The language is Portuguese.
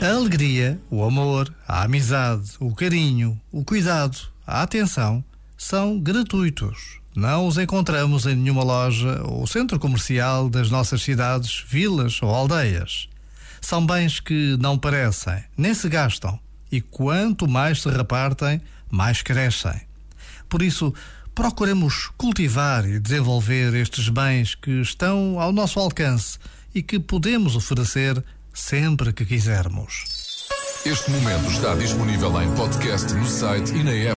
alegria, o amor, a amizade, o carinho, o cuidado, a atenção são gratuitos. Não os encontramos em nenhuma loja ou centro comercial das nossas cidades, vilas ou aldeias. São bens que não parecem, nem se gastam, e quanto mais se repartem, mais crescem. Por isso, procuremos cultivar e desenvolver estes bens que estão ao nosso alcance e que podemos oferecer sempre que quisermos. Este momento está disponível em podcast no site e na app.